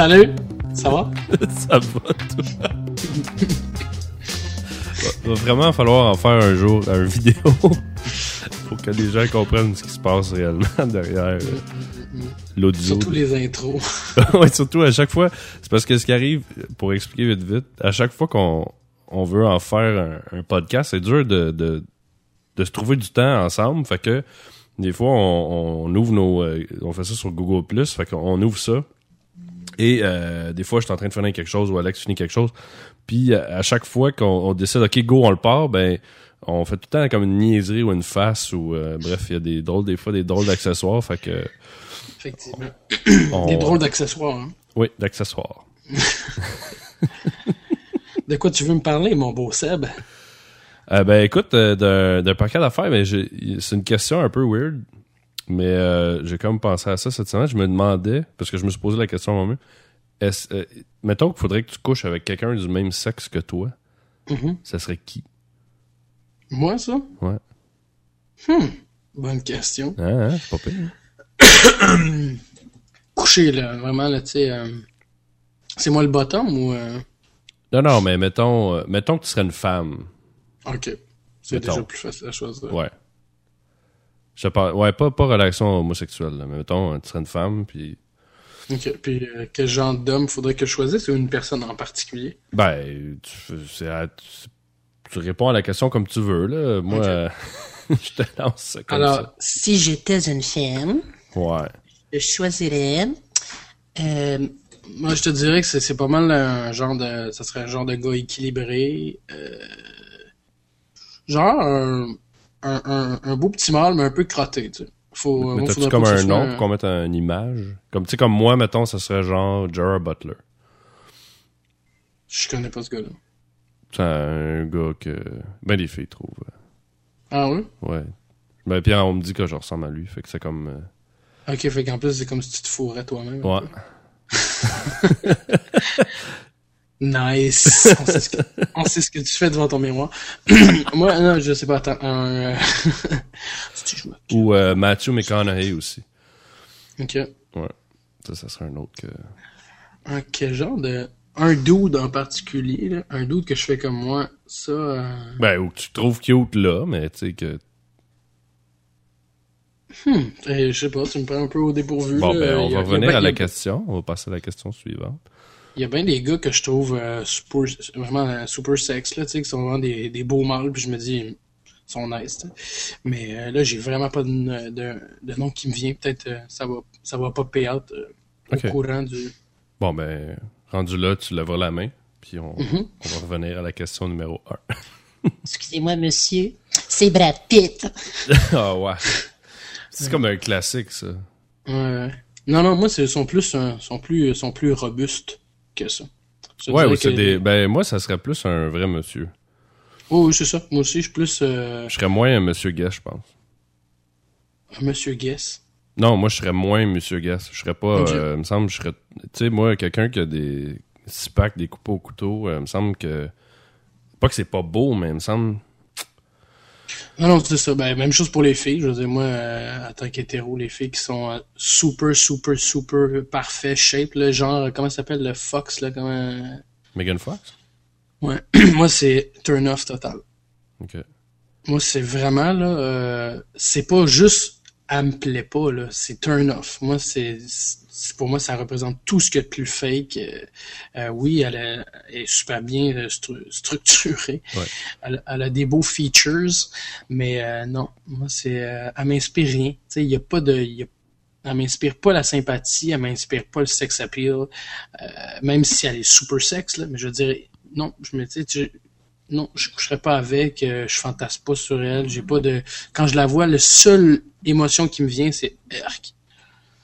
Salut. Ça va? Ça va, toi? va, va vraiment falloir en faire un jour une vidéo pour que les gens comprennent ce qui se passe réellement derrière euh, l'audio. Surtout les intros. ouais, surtout à chaque fois. C'est parce que ce qui arrive, pour expliquer vite vite, à chaque fois qu'on on veut en faire un, un podcast, c'est dur de, de, de se trouver du temps ensemble. Fait que des fois, on, on ouvre nos. euh, on fait ça sur Google Plus. Fait qu'on ouvre ça. Et euh, des fois, je suis en train de finir quelque chose ou Alex finit quelque chose. Puis à chaque fois qu'on on décide, OK, go, on le part, ben on fait tout le temps comme une niaiserie ou une face ou euh, bref, il y a des drôles, des fois des drôles d'accessoires. Fait que. Effectivement. on- Des drôles d'accessoires. Hein? Oui, d'accessoires. De quoi tu veux me parler, mon beau Seb? Euh, ben écoute, d'un paquet d'affaires, mais c'est une question un peu weird. Mais euh, j'ai comme pensé à ça cette semaine. Je me demandais, parce que je me suis posé la question à moi-même, est-ce, euh, mettons qu'il faudrait que tu couches avec quelqu'un du même sexe que toi, Mhm. ça serait qui? Moi, ça? Ouais. Hmm. Bonne question. Hein, hein, c'est pas pire. Coucher, là, vraiment, là, tu sais. euh, C'est moi le bottom ou. euh, Non, non, mais mettons, euh, mettons que tu serais une femme. Ok. C'est déjà plus facile à choisir. Ouais. Je parle, ouais, pas, pas relation homosexuelle, là, mais mettons, tu serais une femme, puis... Ok. Puis, euh, quel genre d'homme faudrait que je choisisse ou une personne en particulier? Ben, tu, tu, tu réponds à la question comme tu veux, là. Moi, euh, je te lance ça comme Alors, si j'étais une femme. Ouais. je choisirais. euh, moi, je te dirais que c'est c'est pas mal un genre de. Ça serait un genre de gars équilibré. euh, genre un, un, un, un beau petit mâle, mais un peu crotté, tu sais. Faut, Mais moi, t'as-tu comme un nom pour qu'on mette une image? Comme, tu sais, comme moi, mettons, ça serait genre Gerard Butler. Je connais pas ce gars-là. C'est un gars que... Ben, les filles trouvent. Ah oui? Ouais. Ben, puis on me dit que je ressemble à lui, fait que c'est comme... euh, Ok, fait qu'en plus, c'est comme si tu te fourrais toi-même. Ouais. Nice! On sait, ce que, on sait ce que tu fais devant ton miroir. Moi, non, je sais pas, attends. Un, euh, Ou euh, Matthew McConaughey aussi. Ok. Ouais. Ça, ça serait un autre que... Un quel genre de. Un dude en particulier, là, un dude que je fais comme moi, ça. euh, Ben, ou que tu trouves cute là, mais tu sais que... eh, je sais pas, tu me prends un peu au dépourvu. Bon, là. ben, on va revenir à la question. On va passer à la question suivante. Il y a bien des gars que je trouve euh, super, vraiment euh, super sex, là, tu sais, qui sont vraiment des, des beaux mâles, puis je me dis, ils sont nice, tu sais. Mais euh, là, j'ai vraiment pas de, de, de nom qui me vient. Peut-être euh, ça va ça va pas pay out euh, au courant du. Bon, ben, rendu là, tu lèveras la main, puis on, Mhm. on va revenir à la question numéro 1. Excusez-moi, monsieur. C'est Brad Pitt. ah ouais. C'est comme un classique, ça. Ouais, ouais. Non, non, moi, c'est sont plus, sont plus, sont plus robustes que ça. Ouais, ou que- des... Ben, moi, ça serait plus un vrai monsieur. Oh, oui, c'est ça. Moi aussi, je suis plus euh, Je serais moins un monsieur Guest, je pense. un Monsieur Guess. Non, moi, je serais moins monsieur Guest. Je serais pas... Euh, il me semble, je serais... Tu sais, moi, quelqu'un qui a des six packs, des coupes au couteau, euh, il me semble que... Pas que c'est pas beau, mais il me semble... Non, non, c'est ça. Ben, même chose pour les filles. Je veux dire, moi, euh, en tant qu'hétéro, les filles qui sont euh, super, super, super parfait shape, là, genre, euh, comment ça s'appelle, le Fox, là, comment... Megan Fox? Ouais. moi, c'est turn off total. OK. Moi, c'est vraiment, là, euh, c'est pas juste elle me plaît pas, là, c'est turn off. Moi, c'est, pour moi, ça représente tout ce qu'il y a de plus fake. Euh, euh, oui, elle, a- est super bien euh, stru- structurée. Ouais. Elle, elle a des beaux features, mais euh, non, moi, c'est, euh, elle m'inspire rien. Tu sais, il a pas de, y a- elle m'inspire pas la sympathie, elle m'inspire pas le sex appeal, même si elle est super sexe, là, mais je veux dire, non, je me dis, non, je coucherai pas avec, euh, je fantasme pas sur elle, j'ai pas de, quand je la vois, le seul émotion qui me vient, c'est Erk.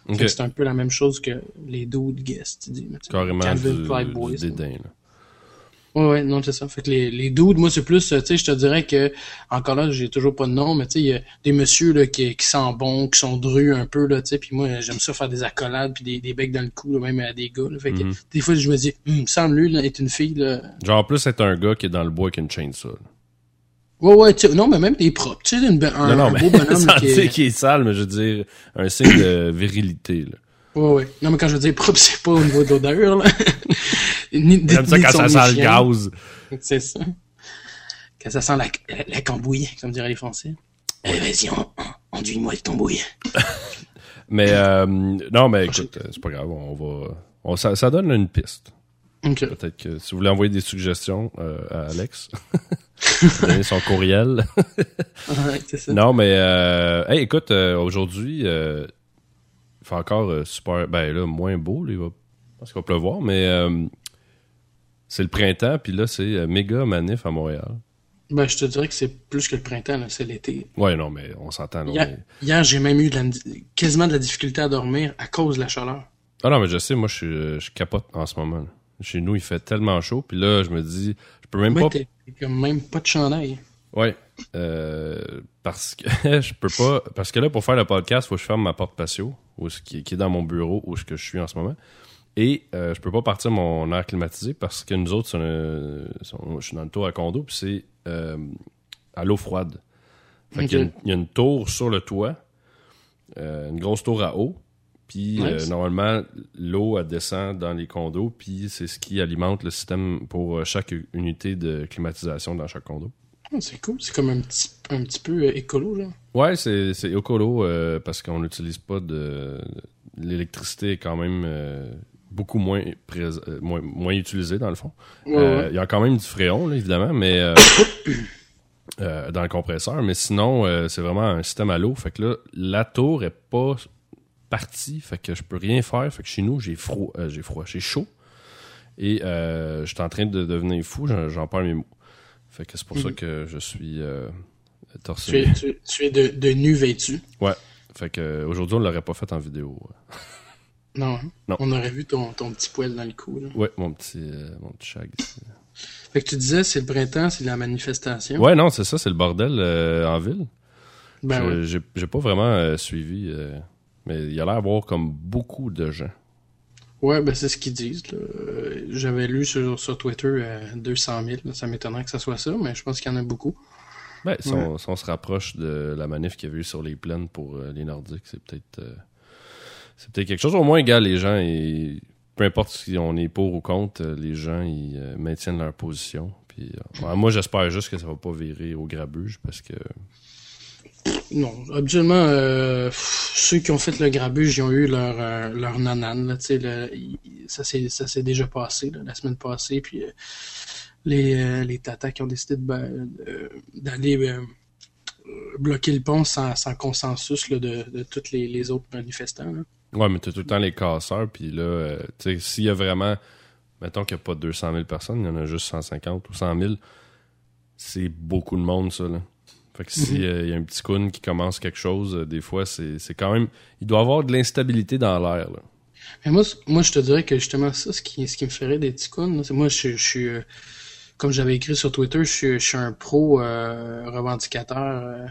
OK. Fait que C'est un peu la même chose que les dudes guests, Carrément du, du Boys, là. dédain, là. Ouais, ouais, non, c'est ça. Fait que les, les dudes, moi, c'est plus, euh, tu sais, je te dirais que, encore là, j'ai toujours pas de nom, mais tu sais, il y a des messieurs, là, qui, qui sentent bon, qui sont drus un peu, là, tu sais, puis moi, j'aime ça faire des accolades, puis des, des becs dans le cou, là, même à des gars, là. Fait que, Mhm. des fois, je me dis, hum, semble lui, là, est une fille, là. Genre, en plus, c'est un gars qui est dans le bois avec une chainsaw. Ouais, ouais, tu sais, non, mais même t'es propre. Tu sais, un, non, non, un mais beau bonhomme sans qui est... qu'il est sale, mais je veux dire, un signe de virilité, là. Ouais, ouais. Non, mais quand je veux dire propre, c'est pas au niveau de l'odeur, là. ni, J'aime ça quand ça sent le gaz. C'est ça. Quand ça sent la, la, la cambouille, comme diraient les Français. Eh, vas-y, enduis-moi le tambouille. Mais, euh, non, mais écoute, c'est pas grave, on va, on, ça, ça donne une piste. Ok. Peut-être que si vous voulez envoyer des suggestions euh, à Alex, donner son courriel. Ouais, c'est ça. non, mais euh, hey, écoute, euh, aujourd'hui, euh, il fait encore super, ben là, moins beau, là, il va, je pense qu'il va pleuvoir, mais c'est le printemps, puis là, c'est euh, méga manif à Montréal. Ben, je te dirais que c'est plus que le printemps, là, c'est l'été. Ouais, non, mais on s'entend. Hier, mais- hier, j'ai même eu de la- quasiment de la difficulté à dormir à cause de la chaleur. Ah non, mais je sais, moi, je, euh, je capote en ce moment. là. Chez nous, il fait tellement chaud, puis là, je me dis, je peux même Ouais, pas comme même pas de chandail. Ouais. Euh, parce que je peux pas. Parce que là, pour faire le podcast, faut que je ferme ma porte patio, où, ce qui, qui est dans mon bureau, où ce que je suis en ce moment. Et euh, je peux pas partir mon air climatisé parce que nous autres, c'est un- sont- je suis dans le tour à condo, puis c'est euh, à l'eau froide. Fait Ok. qu'il y, a une- il y a une tour sur le toit, euh, une grosse tour à eau. Puis euh, Nice. normalement, l'eau elle descend dans les condos, puis c'est ce qui alimente le système pour chaque unité de climatisation dans chaque condo. Oh, c'est cool. C'est comme un petit, un petit peu écolo, genre. Ouais, c'est c'est écolo euh, parce qu'on n'utilise pas de l'électricité est quand même euh, beaucoup moins, euh, moins moins utilisée dans le fond. Ouais, Euh, ouais. Il y a quand même du fréon là, évidemment, mais euh, dans le compresseur, mais sinon c'est vraiment un système à l'eau. Fait que là la tour est pas partie, fait que je peux rien faire. Fait que chez nous j'ai froid, j'ai froid, j'ai chaud et je suis en train de devenir fou. J'en perds mes mots. Fait que c'est pour ça Mhm. que je suis euh, torse Tu es, tu, tu es de, de nu vêtu. Ouais. Fait que aujourd'hui, on l'aurait pas fait en vidéo. Non, hein? Non. On aurait vu ton, ton petit poil dans le cou, là. Ouais, mon petit, euh, mon petit shag ici. Fait que tu disais, c'est le printemps, c'est la manifestation. Ouais, non, c'est ça, c'est le bordel euh, en ville. Ben ouais. J'ai pas vraiment euh, suivi, mais il y a l'air d'avoir comme beaucoup de gens. Ouais, ben c'est ce qu'ils disent. J'avais lu sur, sur Twitter euh, 200 000. là. Ça m'étonnerait que ça soit ça, mais je pense qu'il y en a beaucoup. Ben, si, on, si on se rapproche de la manif qu'il y avait eu sur les plaines pour les Nordiques, c'est peut-être c'est peut-être quelque chose. Au moins, gars, les gens, peu importe si on est pour ou contre, euh, les gens, ils euh, maintiennent leur position. Puis, euh, moi, j'espère juste que ça va pas virer au grabuge parce que Non, habituellement, ceux qui ont fait le grabuge, ils ont eu leur, leur nanane. Là, ça s'est déjà passé la semaine passée. Puis les, les qui ont décidé d'aller bloquer le pont sans, consensus de, tous les autres manifestants. Ouais, mais t'as tout le temps les casseurs, puis là, euh, tu sais, s'il y a vraiment, mettons qu'il n'y a pas 200 000 personnes, il y en a juste 150 ou 100 000, c'est beaucoup de monde, ça, là. Fait que s'il y a un petit coon qui commence quelque chose, euh, des fois, c'est quand même... Il doit y avoir de l'instabilité dans l'air, là. Mais moi, moi, je te dirais que justement ça, ce qui, ce qui me ferait des ticounes, là, c'est moi, je, suis, euh, comme j'avais écrit sur Twitter, je suis, un pro revendicateur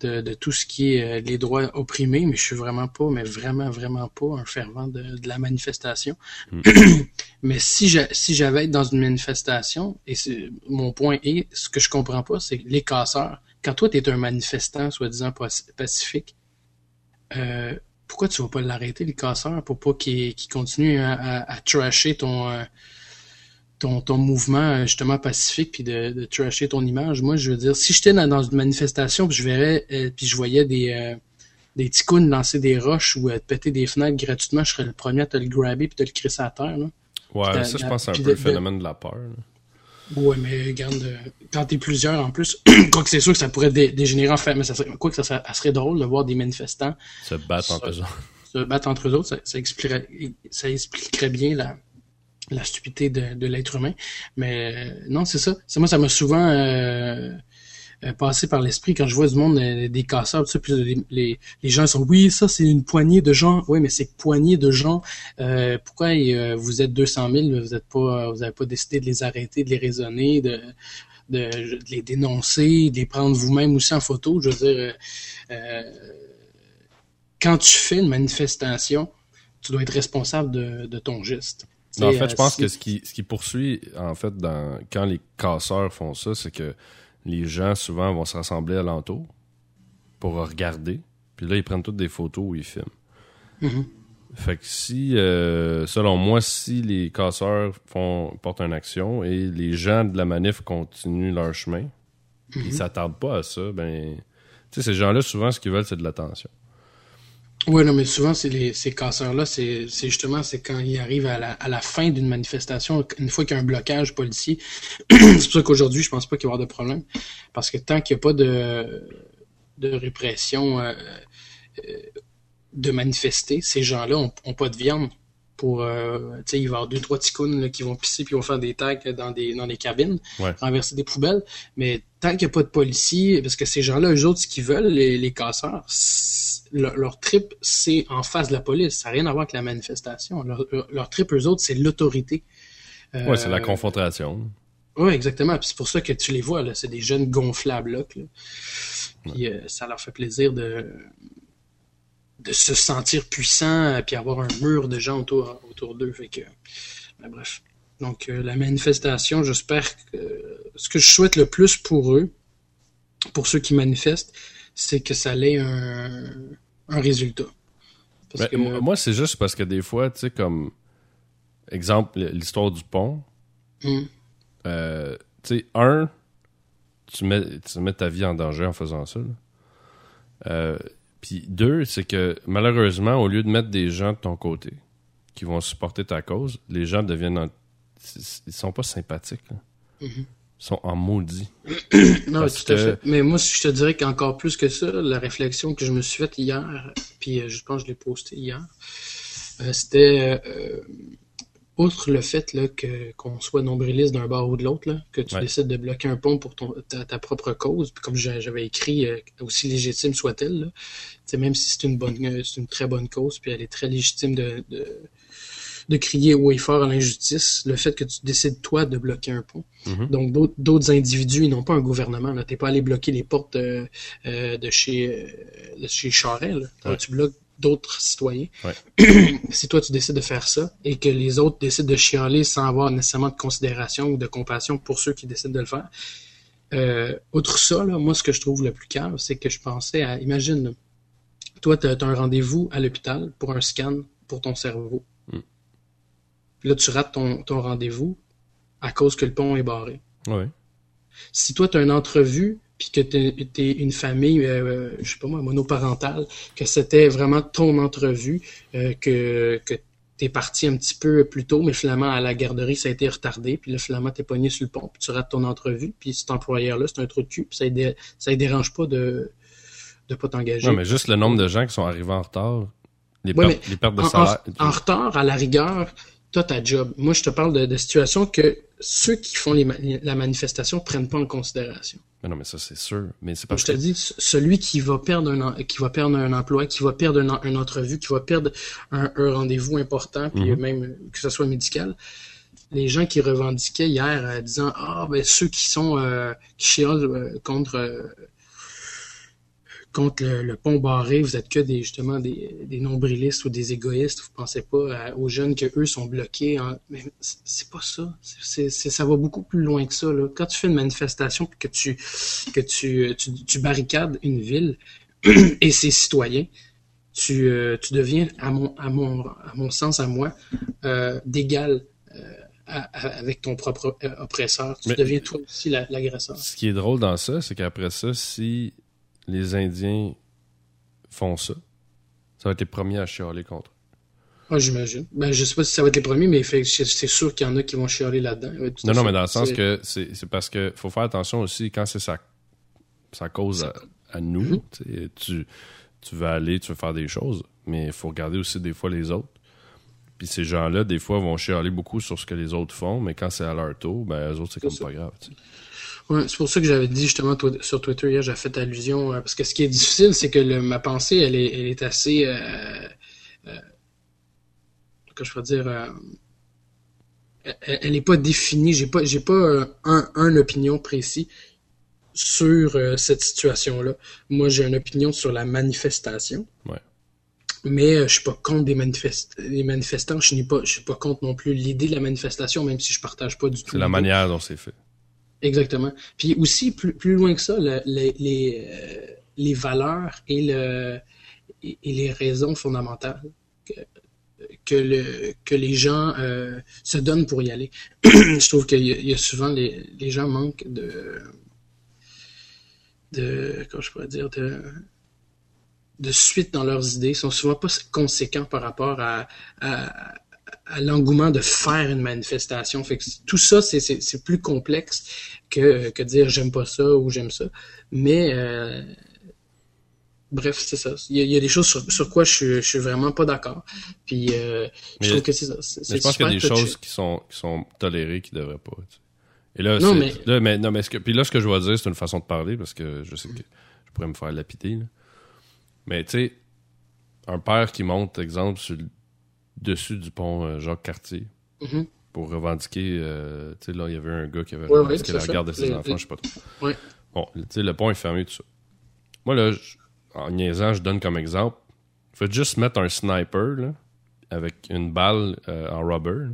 de, de tout ce qui est euh, les droits opprimés, mais je suis vraiment pas, mais vraiment, vraiment pas un fervent de, de la manifestation. mais si j'a- si j'avais été dans une manifestation, et mon point est, ce que je comprends pas, c'est les casseurs. Quand toi, tu es un manifestant, soi-disant paci- pacifique, euh, pourquoi tu vas pas l'arrêter, le casseur, pour pas qu'il qu'il continue à, à, à trasher ton, euh, ton, ton mouvement justement pacifique puis de, de trasher ton image? Moi, je veux dire, si j'étais dans, dans une manifestation puis je verrais euh, puis je voyais des euh, des ticounes lancer des roches ou euh, te péter des fenêtres gratuitement, je serais le premier à te le grabber puis te le crisser à terre. Là. Ouais, ça, je pense que c'est un peu de- le phénomène de la peur, là. Ouais, mais regarde, euh, quand t'es plusieurs en plus, quoi que c'est sûr que ça pourrait dé- dégénérer en fait, mais ça serait, quoi que ça serait, ça serait drôle de voir des manifestants Se battre entre eux autres. se battre entre eux autres, ça, ça expliquerait, ça expliquerait bien la, la stupidité de, l'être humain. Mais euh, non, c'est ça. C'est moi, ça m'a souvent euh, euh, passé par l'esprit quand je vois du monde euh, des casseurs, tout ça, puis les, les, gens sont oui, ça c'est une poignée de gens. Oui, mais c'est poignée de gens. Pourquoi vous êtes 200 000, vous êtes pas, vous avez pas décidé de les arrêter, de les raisonner, de les dénoncer, de les prendre vous-même aussi en photo? Je veux dire, quand tu fais une manifestation, tu dois être responsable de ton geste. En fait, euh, je pense si- que ce qui, ce qui poursuit, en fait, dans, quand les casseurs font ça, c'est que les gens souvent vont se rassembler alentour pour regarder. Puis là, ils prennent toutes des photos où ils filment. Mhm. Fait que si, euh, selon moi, si les casseurs font, portent une action et les gens de la manif continuent leur chemin, ils s'attardent pas à ça, ben, tu sais, ces gens-là, souvent, ce qu'ils veulent, c'est de l'attention. Oui, non, mais souvent, c'est les, ces casseurs-là, c'est c'est justement c'est quand ils arrivent à la, à la fin d'une manifestation, une fois qu'il y a un blocage policier. c'est pour ça qu'aujourd'hui, je pense pas qu'il y avoir de problème. Parce que tant qu'il n'y a pas de, de répression euh, euh, de manifester, ces gens-là ont, ont pas de viande pour euh, tu sais il va y avoir deux trois ticounes là, qui vont pisser puis vont faire des tags dans des dans des cabines Ouais. renverser des poubelles mais tant qu'il n'y a pas de policiers parce que ces gens-là eux autres ce qu'ils veulent les, les casseurs leur, leur trip c'est en face de la police ça n'a rien à voir avec la manifestation leur, leur, trip eux autres c'est l'autorité Ouais, c'est la Euh, confrontation. oui, exactement. Puis c'est pour ça que tu les vois, là. C'est des jeunes gonflables, là. Puis euh, ça leur fait plaisir de, de se sentir puissant, euh, puis avoir un mur de gens autour, autour d'eux. Fait que, ben, bref. Donc, euh, la manifestation, j'espère que ce que je souhaite le plus pour eux, pour ceux qui manifestent, c'est que ça ait un, un résultat. Parce Ben, que, moi- Moi, c'est juste parce que des fois, tu sais, comme exemple, l'histoire du pont, Hum, euh, tu sais, un, tu mets, tu mets ta vie en danger en faisant ça. là. Puis deux, c'est que malheureusement, au lieu de mettre des gens de ton côté qui vont supporter ta cause, les gens deviennent. en- Ils sont pas sympathiques. là. Mhm. Ils sont en maudit. Non, Parce tout à que- fait. Mais moi, je te dirais qu'encore plus que ça, la réflexion que je me suis faite hier, puis euh, je pense que je l'ai posté hier, euh, c'était euh, outre le fait là, que qu'on soit nombriliste d'un bord ou de l'autre, là, que tu Ouais. décides de bloquer un pont pour ton, ta, ta propre cause, puis comme j'a- j'avais écrit, euh, aussi légitime soit-elle, là, tu sais, même si c'est une bonne, euh, c'est une très bonne cause, puis elle est très légitime de, de, de crier haut et fort à l'injustice, le fait que tu décides toi de bloquer un pont. Mhm. Donc d'autres- d'autres individus, ils n'ont pas un gouvernement. Là, t'es pas allé bloquer les portes euh, euh, de chez euh, de chez Charest. Là. Là, Ouais. Tu bloques d'autres citoyens. Ouais. si toi tu décides de faire ça et que les autres décident de chialer sans avoir nécessairement de considération ou de compassion pour ceux qui décident de le faire. Euh, outre ça, là, moi ce que je trouve le plus calme, c'est que je pensais à imagine, toi tu as, un rendez-vous à l'hôpital pour un scan pour ton cerveau. Mm. Puis là tu rates ton, ton rendez-vous à cause que le pont est barré. Ouais. Si toi, tu as une entrevue, puis que tu es une famille, euh, je sais pas moi, monoparentale, que c'était vraiment ton entrevue, euh, que, que tu es parti un petit peu plus tôt, mais finalement, à la garderie, ça a été retardé, puis là, finalement, tu es pogné sur le pont, puis tu rates ton entrevue, puis cet employeur-là, c'est un trou de cul, puis ça ne dé- ça dérange pas de de pas t'engager. Non, mais juste le nombre de gens qui sont arrivés en retard, les, Ouais, pertes, les pertes de en, salaire. en retard, à la rigueur, t'as ta job. Moi, je te parle de, de situations que ceux qui font les la manifestation prennent pas en considération. Mais non, mais ça, c'est sûr. Mais c'est parce je te dis, celui qui va perdre un, qui va perdre un emploi, qui va perdre un, en- une entrevue, qui va perdre un, un rendez-vous important, puis Mhm. même que ce soit médical, les gens qui revendiquaient hier euh, disant ah ben ceux qui sont euh, qui chialent euh, contre euh, contre le, le pont barré, vous êtes que des justement des, des nombrilistes ou des égoïstes, vous pensez pas à- aux jeunes que eux sont bloqués. En... Mais c'est- pas ça. C'est, ça va beaucoup plus loin que ça. Là. Quand tu fais une manifestation puis que tu que tu, tu, tu barricades une ville et ses citoyens, tu, euh, tu deviens, à mon, à mon, à mon sens, à moi, euh, d'égal euh, avec ton propre euh, oppresseur. Tu Mais- deviens toi aussi la- l'agresseur. Ce qui est drôle dans ça, c'est qu'après ça, si les Indiens font ça, ça va être les premiers à chialer contre. eux. Ah, j'imagine. Ben, je sais pas si ça va être les premiers, mais c'est sûr qu'il y en a qui vont chialer là-dedans. Ouais, Non, non, mais dans le sens que c'est c'est parce que faut faire attention aussi quand c'est sa, sa cause à, à nous. Mhm. tu Tu, tu veux aller, tu veux faire des choses, mais il faut regarder aussi des fois les autres. Puis ces gens-là, des fois, vont chialer beaucoup sur ce que les autres font, mais quand c'est à leur tour, ben, eux autres, c'est comme ça. pas grave. Ouais, c'est pour ça que j'avais dit justement sur Twitter hier, j'ai fait allusion euh, parce que ce qui est difficile, c'est que le- ma pensée, elle est, elle est assez, euh, euh, que je pourrais dire, euh, elle, elle est pas définie. J'ai pas, j'ai pas euh, un, un opinion précis sur euh, cette situation-là. Moi, j'ai une opinion sur la manifestation. Ouais. Mais euh, je suis pas contre des manifest les manifestants. Je suis pas, je suis pas contre non plus l'idée de la manifestation, même si je partage pas du tout. C'est la manière dont c'est fait. Exactement. Puis aussi, plus, plus loin que ça, le- les, les, euh, les valeurs et, le, et, les raisons fondamentales que, que, le, que les gens euh, se donnent pour y aller. Je trouve qu'il y, y a souvent, les, les gens manquent de... de comment je pourrais dire de de suite dans leurs idées, sont souvent pas conséquents par rapport à, à, à l'engouement de faire une manifestation. Fait que tout ça, c'est, c'est, c'est plus complexe que, que dire j'aime pas ça ou j'aime ça. Mais euh, bref, c'est ça. Il y, a, il y a des choses sur, sur quoi je suis, je suis vraiment pas d'accord. Puis euh, Mais- je trouve que c'est ça. Mais je pense qu'il y a des touché. choses qui sont, qui sont tolérées qui devraient pas. tu sais. Et là, Non, mais- là, mais, non, mais ce que, puis là, ce que je vais dire, c'est une façon de parler parce que je sais que je pourrais me faire lapider. là. Mais tu sais, un père qui monte, exemple, sur le dessus du pont euh, Jacques Cartier Mhm. pour revendiquer. euh, tu sais, là, il y avait un gars qui avait Ouais, revendiqué ouais, la garde de ses Les- enfants, les- je sais pas trop. Ouais. Bon, tu sais, le pont est fermé, tout ça. Moi, là, en niaisant, je donne comme exemple. Faites juste mettre un sniper, là, avec une balle euh, en rubber.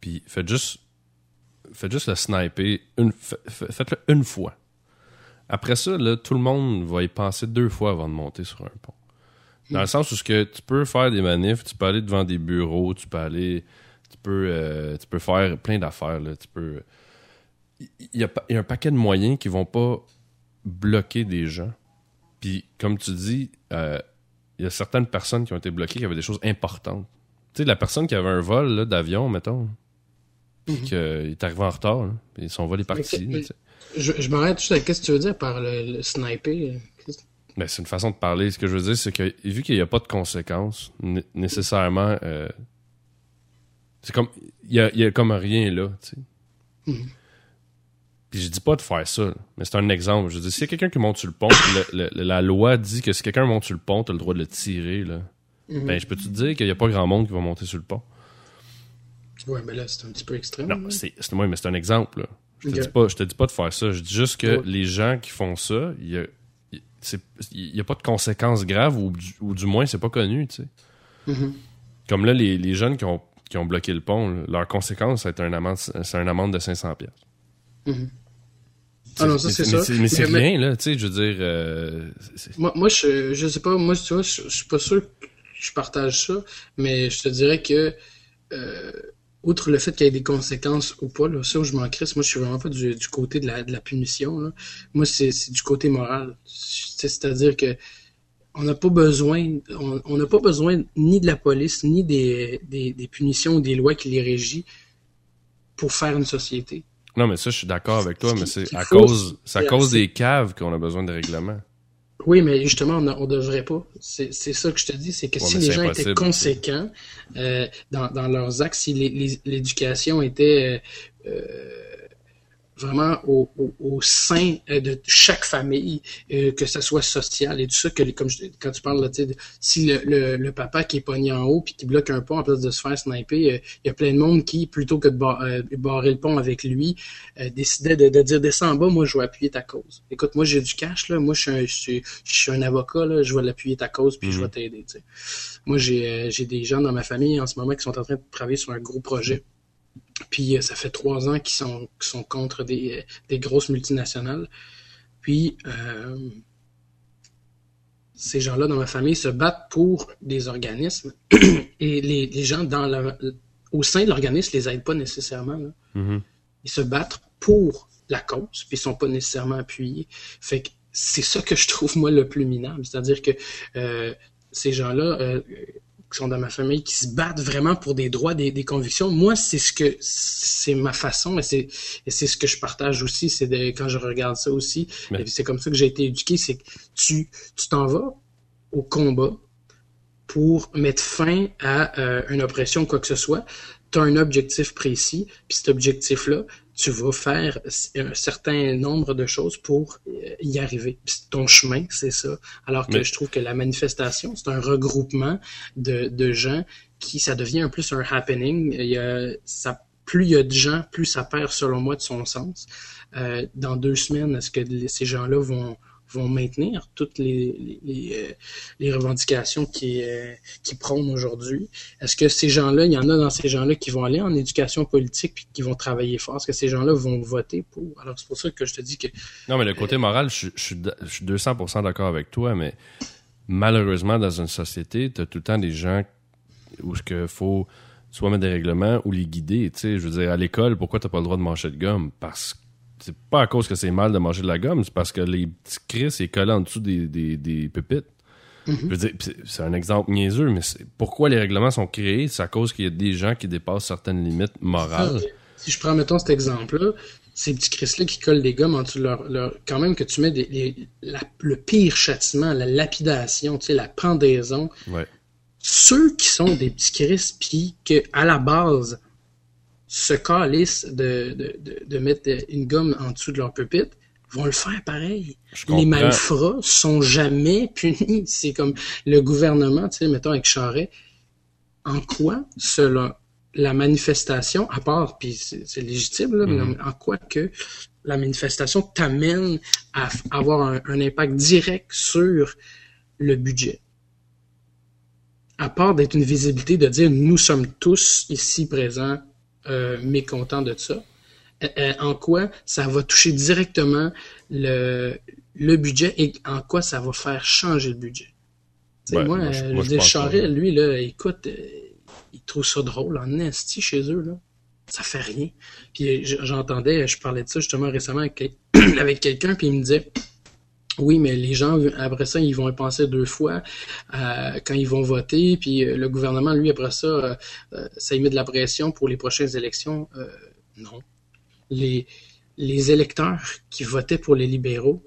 Puis faites juste. Faites juste le sniper. Une, fa- fa- Faites-le une fois. Après ça, là, tout le monde va y penser deux fois avant de monter sur un pont. Dans le sens où ce que tu peux faire des manifs, tu peux aller devant des bureaux, tu peux aller. Tu peux, euh, tu peux faire plein d'affaires. là. Tu peux il y, a, pa- il y a un paquet de moyens qui vont pas bloquer des gens. Puis, comme tu dis, euh, il y a certaines personnes qui ont été bloquées qui avaient des choses importantes. Tu sais, la personne qui avait un vol d'avion, mettons, puis qu'il est arrivé en retard, là, puis son vol est parti. Je, je m'arrête juste à qu'est-ce que tu veux dire par le, le sniper. Ben, c'est une façon de parler. Ce que je veux dire, c'est que vu qu'il n'y a pas de conséquences, né- nécessairement, euh, c'est comme. Il y a, y a comme rien là, tu sais. Mhm. Puis je dis pas de faire ça, là, mais c'est un exemple. Je dis, s'il y a quelqu'un qui monte sur le pont, puis le- le- la loi dit que si quelqu'un monte sur le pont, t'as le droit de le tirer, là. Mhm. Ben, je peux te dire qu'il n'y a pas grand monde qui va monter sur le pont? Ouais, mais là, c'est un petit peu extrême. Non, c'est, c'est, moi, mais c'est un exemple, là. Je te, dis pas, je te dis pas de faire ça. Je dis juste que Ouais. les gens qui font ça, il y a, il- c'est- il y a pas de conséquences graves ou, du- ou du moins, c'est pas connu, tu sais. Mhm. Comme là, les, les jeunes qui ont, qui ont bloqué le pont, là, leur conséquence, c'est un amende, c'est un amende de 500 pièces. Mhm. Ah non, ça, c'est mais, ça. c'est- mais c'est Mais- rien, là, tu sais, je veux dire... euh, Moi, moi je, je sais pas, moi, tu vois, je, je suis pas sûr que je partage ça, mais je te dirais que, euh, outre le fait qu'il y ait des conséquences ou pas, là, ça où je m'en crisse, moi, je suis vraiment pas du, du côté de la, de la punition, là. Moi, c'est, du côté moral. C'est- C'est-à-dire que on n'a pas besoin, on n'a pas besoin ni de la police, ni des, des, des punitions ou des lois qui les régissent pour faire une société. Non, mais ça, je suis d'accord avec toi, mais c'est à cause, c'est à cause des caves qu'on a besoin de règlements. Oui, mais justement, on, on devrait pas. C'est c'est ça que je te dis, c'est que Ouais, si les gens impossible. étaient conséquents euh, dans, dans leurs actes, si l'éducation était euh, euh, vraiment au, au, au sein euh, de chaque famille, euh, que ça soit social et tout ça, que comme je- quand tu parles là, tu sais, de- si le, le, le papa qui est pogné en haut puis qui bloque un pont en place de se faire sniper, euh, il y a plein de monde qui, plutôt que de bar- euh, barrer le pont avec lui, euh, décidait de, de dire descends en bas, moi je vais appuyer ta cause. Écoute, moi j'ai du cash là, moi je suis un, je suis, je suis un avocat là, je vais l'appuyer ta cause puis je Mhm. vais t'aider. tu sais. Moi j'ai euh, j'ai des gens dans ma famille en ce moment qui sont en train de travailler sur un gros projet. Puis euh, ça fait trois ans qu'ils sont sont contre des, euh, des grosses multinationales. Puis euh, ces gens-là dans ma famille se battent pour des organismes et les, les gens dans la, au sein de l'organisme les aident pas nécessairement. là Mhm. ils se battent pour la cause, puis ils sont pas nécessairement appuyés. Fait que c'est ça que je trouve moi le plus minable, c'est-à-dire que euh, ces gens-là euh, qui sont dans ma famille, qui se battent vraiment pour des droits, des, des convictions, moi c'est ce que c'est ma façon et c'est et c'est ce que je partage aussi, c'est de quand je regarde ça aussi, Mais- c'est comme ça que j'ai été éduqué, c'est que tu tu t'en vas au combat pour mettre fin à euh, une oppression ou quoi que ce soit, tu as un objectif précis, puis cet objectif-là, tu vas faire un certain nombre de choses pour euh, y arriver. Puis ton chemin, c'est ça. Alors que Mais- je trouve que la manifestation, c'est un regroupement de, de gens qui, ça devient un plus un happening. Il y a, ça, plus il y a de gens, plus ça perd, selon moi, de son sens. Euh, dans deux semaines, est-ce que ces gens-là vont vont maintenir toutes les, les, euh, les revendications qui, euh, qui prônent aujourd'hui? Est-ce que ces gens-là, il y en a dans ces gens-là qui vont aller en éducation politique puis qui vont travailler fort? Est-ce que ces gens-là vont voter pour? Alors, c'est pour ça que je te dis que... Non, mais le côté moral, je, je suis 200% d'accord avec toi, mais malheureusement, dans une société, tu as tout le temps des gens où ce que faut soit mettre des règlements ou les guider. Tu sais, je veux dire, à l'école, pourquoi t'as pas le droit de manger de gomme? Parce que c'est pas à cause que c'est mal de manger de la gomme, c'est parce que les petits cris est collé en dessous des, des, des pépites. Je veux dire, c'est un exemple niaiseux, mais pourquoi les règlements sont créés? C'est à cause qu'il y a des gens qui dépassent certaines limites morales. Si je prends, mettons, cet exemple-là, ces petits cris-là qui collent des gommes en dessous de leur, leur, Quand même que tu mets des, la, le pire châtiment, la lapidation, tu sais, la pendaison. Ouais. Ceux qui sont des petits cris, puis que à la base se calissent de, de, de, de, mettre une gomme en dessous de leur pupitre, vont le faire pareil. Les malfrats sont jamais punis. C'est comme le gouvernement, tu sais, mettons avec Charret. En quoi, selon la manifestation, à part, puis c'est légitime, là, mais en quoi que la manifestation t'amène à avoir un, un, impact direct sur le budget? À part d'être une visibilité de dire nous sommes tous ici présents euh, mécontent de ça. Euh, euh, en quoi ça va toucher directement le, le budget et en quoi ça va faire changer le budget? Ouais, moi, moi, je, moi, je, je lui, là, écoute, il trouve ça drôle en esti chez eux, là. Ça fait rien. Puis j'entendais, je parlais de ça justement récemment avec, avec quelqu'un, puis il me disait oui, mais les gens, après ça, ils vont y penser deux fois euh, quand ils vont voter. Puis euh, le gouvernement, lui, après ça, euh, euh, ça y met de la pression pour les prochaines élections. Euh, non. Les, les électeurs qui votaient pour les libéraux,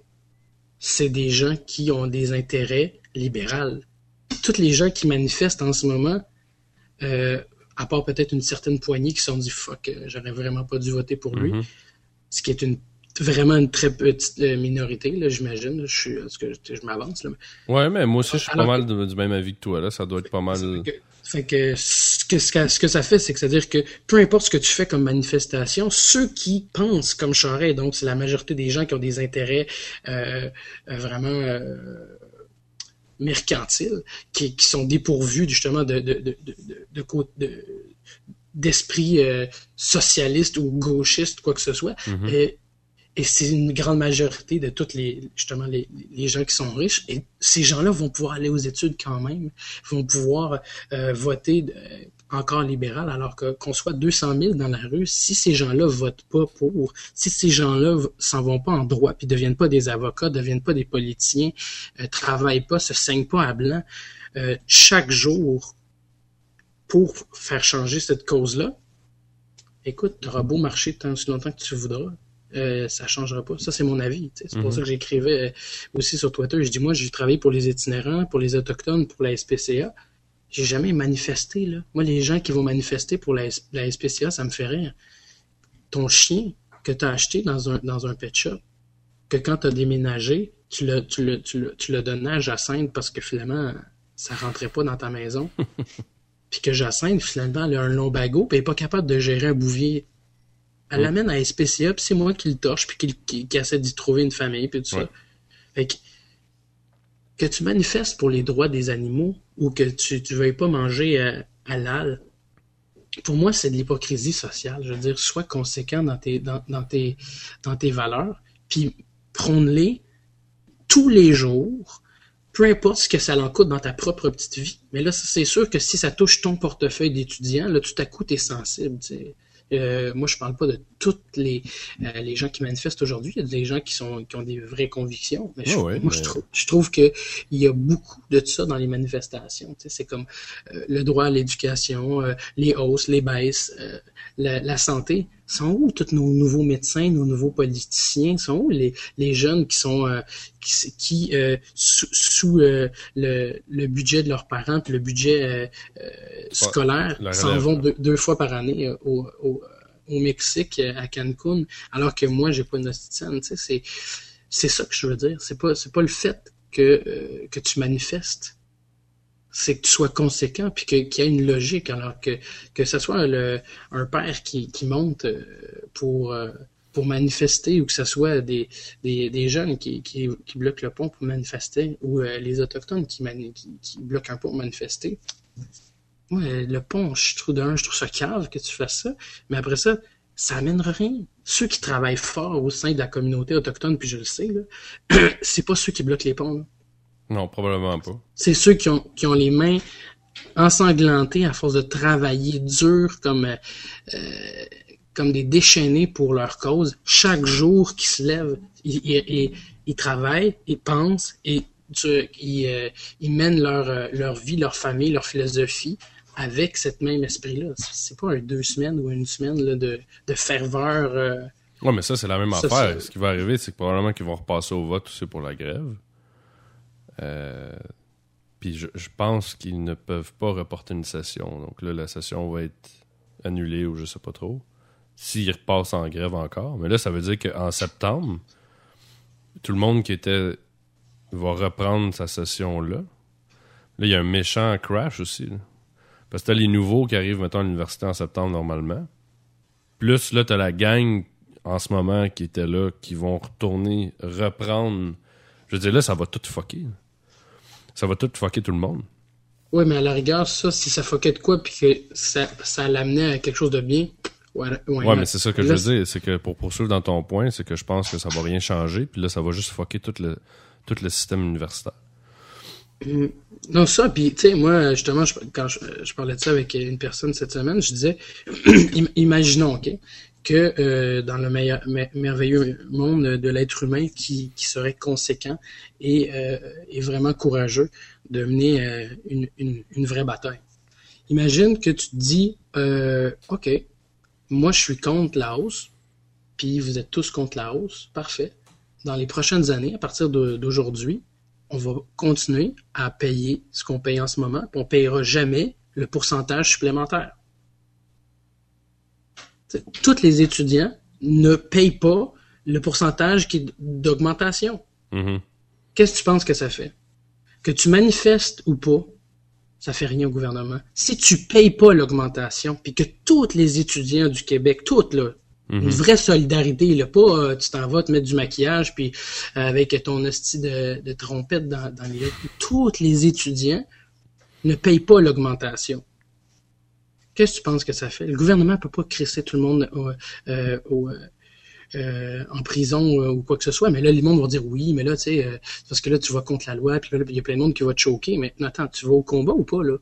c'est des gens qui ont des intérêts libéraux. Toutes les gens qui manifestent en ce moment, à part peut-être une certaine poignée qui se sont dit fuck, j'aurais vraiment pas dû voter pour lui, mm-hmm. ce qui est une vraiment une très petite euh, minorité, là, j'imagine. Je suis, que je, m'avance, là. Ouais, mais moi aussi, je suis pas mal du même avis que toi, là. Ça doit être pas mal. Fait que, ce, que, ce que ça fait, c'est que c'est-à-dire que peu importe ce que tu fais comme manifestation, ceux qui pensent comme Charest, donc c'est la majorité des gens qui ont des intérêts euh, vraiment euh, mercantiles, qui, qui, sont dépourvus justement de, de, de, de, de d'esprit euh, socialiste ou gauchiste, quoi que ce soit, mm-hmm. et, et c'est une grande majorité de toutes les, justement, les, les gens qui sont riches. Et ces gens-là vont pouvoir aller aux études quand même, vont pouvoir euh, voter de, encore libéral, alors que qu'on soit 200 000 dans la rue, si ces gens-là votent pas pour, si ces gens-là s'en vont pas en droit, puis deviennent pas des avocats, deviennent pas des politiciens, euh, travaillent pas, se saignent pas à blanc, euh, chaque jour pour faire changer cette cause-là, écoute, tu auras beau marcher tant aussi longtemps que tu voudras, euh, ça changera pas. Ça, c'est mon avis. C'est pour mm -hmm. ça que j'écrivais euh, aussi sur Twitter. Je dis, moi, j'ai travaillé pour les itinérants, pour les autochtones, pour la SPCA. J'ai jamais manifesté, là. Moi, les gens qui vont manifester pour la, la SPCA, ça me fait rire. Ton chien que tu as acheté dans un, dans un pet shop, que quand tu as déménagé, tu le, tu le, tu le, tu le donnais à Jacinthe parce que finalement, ça rentrait pas dans ta maison. puis que Jacinthe, finalement, elle a un lombago, puis elle est pas capable de gérer un bouvier elle l'amène à SPCA, puis c'est moi qui le torche, puis qui, qui, qui essaie d'y trouver une famille, puis tout Ouais. ça. Fait que, que tu manifestes pour les droits des animaux ou que tu ne veuilles pas manger euh, halal, pour moi, c'est de l'hypocrisie sociale. Je veux dire, sois conséquent dans tes, dans, dans tes, dans tes valeurs, puis prône-les tous les jours, peu importe ce que ça en coûte dans ta propre petite vie. Mais là, c'est sûr que si ça touche ton portefeuille d'étudiant, là, tout à coup, tu es sensible. T'sais. Euh, moi, je parle pas de toutes les, euh, les gens qui manifestent aujourd'hui. Il y a des gens qui sont qui ont des vraies convictions. Mais je, oh ouais, moi, mais... je, trouve, je trouve que il y a beaucoup de ça dans les manifestations. Tu sais, c'est comme euh, le droit à l'éducation, euh, les hausses, les baisses, euh, la, la, santé. Sont où tous nos nouveaux médecins, nos nouveaux politiciens? Sont où les, les jeunes qui sont qui, qui sous, sous le, le, budget de leurs parents, puis le budget scolaire, s'en vont deux, deux, fois par année au, au au Mexique, à Cancun, alors que moi, j'ai pas une hostitienne. Tu sais, c'est, c'est ça que je veux dire. C'est pas, c'est pas le fait que, euh, que tu manifestes. C'est que tu sois conséquent puis qu'il y ait une logique. Alors que, que ce soit le, un père qui, qui monte pour, euh, pour manifester ou que ce soit des, des, des jeunes qui, qui, qui, bloquent le pont pour manifester ou euh, les autochtones qui, mani qui, bloquent un pont pour manifester. Ouais, le pont, je trouve d'un, je trouve ça cave que tu fasses ça, mais après ça, ça amène rien. Ceux qui travaillent fort au sein de la communauté autochtone, puis je le sais, c'est pas ceux qui bloquent les ponts. Là. Non, probablement pas. C'est ceux qui ont, qui ont les mains ensanglantées à force de travailler dur comme euh, comme des déchaînés pour leur cause. Chaque jour qu'ils se lèvent, ils, ils, ils, travaillent, ils pensent et ils, euh, ils mènent leur, euh, leur vie, leur famille, leur philosophie avec cette même esprit-là. C'est pas un deux semaines ou une semaine là, de, de ferveur. Euh, ouais, mais ça, c'est la même affaire. Ce qui va arriver, c'est que probablement qu'ils vont repasser au vote aussi pour la grève. Euh, puis je, pense qu'ils ne peuvent pas reporter une session. Donc là, la session va être annulée ou je sais pas trop s'ils repassent en grève encore. Mais là, ça veut dire qu'en septembre, tout le monde qui était va reprendre sa session là. Il y a un méchant crash aussi. Parce que t'as les nouveaux qui arrivent, mettons, à l'université en septembre normalement. Plus là, t'as la gang en ce moment qui était là, qui vont retourner, reprendre. Je veux dire, là, ça va tout fucker. Ça va tout fucker tout le monde. Oui, mais à la rigueur, ça, si ça fuckait de quoi, puis que ça, ça l'amenait à quelque chose de bien, Ouais, ouais, mais c'est ça que je veux dire, c'est que pour poursuivre dans ton point, c'est que je pense que ça va rien changer, puis là, ça va juste fucker tout le, tout le système universitaire. Mm. Non, ça, puis tu sais, moi, justement, quand je, parlais de ça avec une personne cette semaine, je disais, imaginons, OK, que euh, dans le meilleur, merveilleux monde de l'être humain qui, serait conséquent et, euh, vraiment courageux de mener euh, une, une, une, vraie bataille. Imagine que tu te dis, euh, OK, moi, je suis contre la hausse, puis vous êtes tous contre la hausse. Parfait. Dans les prochaines années, à partir d'aujourd'hui, on va continuer à payer ce qu'on paye en ce moment, puis on ne payera jamais le pourcentage supplémentaire. Tous les étudiants ne payent pas le pourcentage d'augmentation. Mm-hmm. Qu'est-ce que tu penses que ça fait? Que tu manifestes ou pas, ça fait rien au gouvernement. Si tu payes pas l'augmentation, puis que tous les étudiants du Québec, toutes là, une mhm. vraie solidarité, là, pas euh, tu t'en vas te mettre du maquillage puis euh, avec ton hostie de, de trompette dans, dans les tous les étudiants ne payent pas l'augmentation. Qu'est-ce que tu penses que ça fait? Le gouvernement peut pas crisser tout le monde au, euh, au, euh, en prison euh, ou quoi que ce soit. Mais là, les monde vont dire oui, mais là, tu sais, euh, parce que là, tu vas contre la loi, puis là, il y a plein de monde qui va te choquer. Mais attends, tu vas au combat ou pas, là?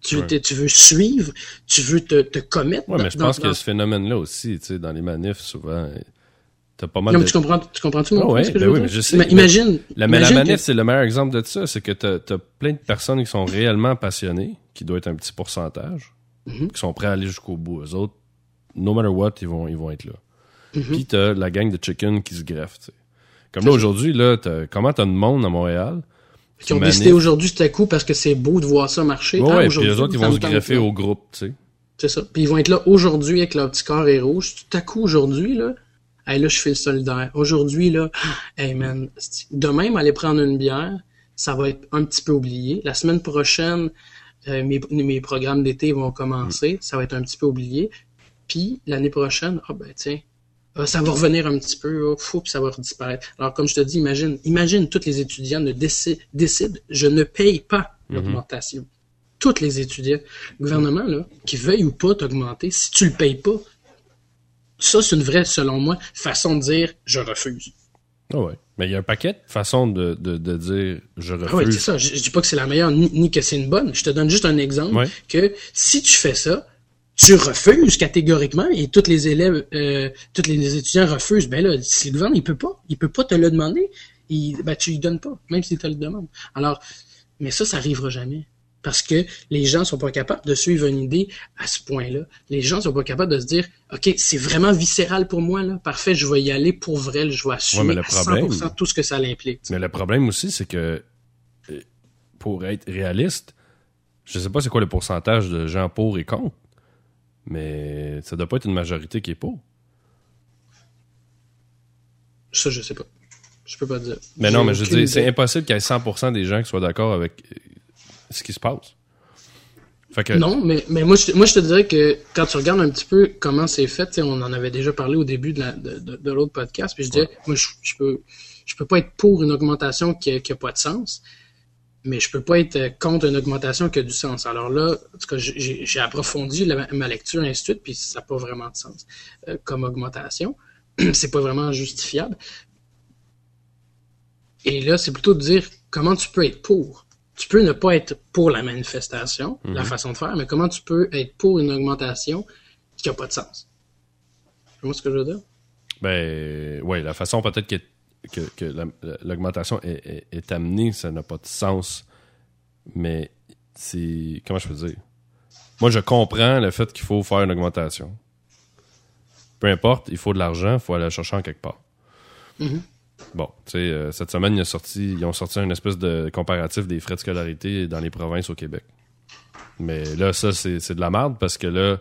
Tu, tu veux suivre, tu veux te, te commettre. Oui, mais je pense que ce phénomène-là aussi, tu sais, dans les manifs, souvent, t'as pas mal non, de... tu comprends, tu comprends-tu mon ouais, ben oui, mais je sais. Mais imagine. La, la manif, c'est le meilleur exemple de ça. C'est que t'as as plein de personnes qui sont réellement passionnées, qui doit être un petit pourcentage, mm-hmm. qui sont prêts à aller jusqu'au bout. Eux autres, no matter what, ils vont, ils vont être là. Mm-hmm. Puis t'as la gang de chicken qui se greffe. T'sais. Comme là aujourd'hui, là, comment t'as de monde à Montréal qui ont décidé aujourd'hui tout à coup parce que c'est beau de voir ça marcher. Ouais, ah, puis les autres, ils vont se greffer au groupe, tu sais. C'est ça. Puis ils vont être là aujourd'hui avec leur petit carré rouge. Tout à coup aujourd'hui, là, hey, là, je fais le solidaire. Aujourd'hui, là, hey man, demain, aller prendre une bière, ça va être un petit peu oublié. La semaine prochaine, euh, mes, mes programmes d'été vont commencer, mm. ça va être un petit peu oublié. Puis l'année prochaine, ah ben tiens, euh, ça va revenir un petit peu, oh, fou, puis ça va disparaître. Alors, comme je te dis, imagine, imagine tous les étudiants ne décident, je ne paye pas Mhm. l'augmentation. Tous les étudiants, le gouvernement, là, qui veuille ou pas t'augmenter, si tu le payes pas, ça, c'est une vraie, selon moi, façon de dire je refuse. Ah ouais. Mais il y a un paquet de façons de, de, de dire je refuse. Ah oui, c'est ça. Je, je dis pas que c'est la meilleure ni, ni que c'est une bonne. Je te donne juste un exemple Ouais. que si tu fais ça, tu refuses catégoriquement et tous les élèves, euh, tous les étudiants refusent. Ben là, si le gouvernement il peut pas, il peut pas te le demander, il, ben tu lui donnes pas, même s'il te le demande. Alors, mais ça, ça arrivera jamais. Parce que les gens sont pas capables de suivre une idée à ce point-là. Les gens sont pas capables de se dire, OK, c'est vraiment viscéral pour moi, là. Parfait, je vais y aller pour vrai, je vais assumer mais le à problème- 100% tout ce que ça l'implique. Mais le problème aussi, c'est que euh, pour être réaliste, je sais pas c'est quoi le pourcentage de gens pour et contre, mais ça doit pas être une majorité qui est pour. Ça, je sais pas. Je peux pas dire. Mais non, mais je dire, c'est impossible qu'il y ait 100% des gens qui soient d'accord avec euh, ce qui se passe. Fait que, Non, mais, mais moi, je, te- moi, je te dirais que quand tu regardes un petit peu comment c'est fait, on en avait déjà parlé au début de, la, de, de, de l'autre podcast, puis je disais, moi, je, je peux je peux pas être pour une augmentation qui a, qui a pas de sens, mais je peux pas être contre une augmentation qui a du sens. Alors là, en tout cas, j'ai j'ai approfondi la- ma lecture et ainsi de suite, puis ça n'a pas vraiment de sens euh, comme augmentation. c'est pas vraiment justifiable. Et là, c'est plutôt de dire comment tu peux être pour. Tu peux ne pas être pour la manifestation, la façon de faire, mais comment tu peux être pour une augmentation qui n'a pas de sens? Tu vois ce que je veux dire? ben, ouais, la façon peut-être que, que, que la- l'augmentation est, est- est amenée, ça n'a pas de sens. Mais c'est. Comment je peux dire? Moi, je comprends le fait qu'il faut faire une augmentation. Peu importe, il faut de l'argent, il faut aller la chercher en quelque part. Mhm. Bon, tu sais, euh, cette semaine, ils ont, sorti, ils ont sorti une espèce de comparatif des frais de scolarité dans les provinces au Québec. Mais là, ça, c'est de la merde parce que là,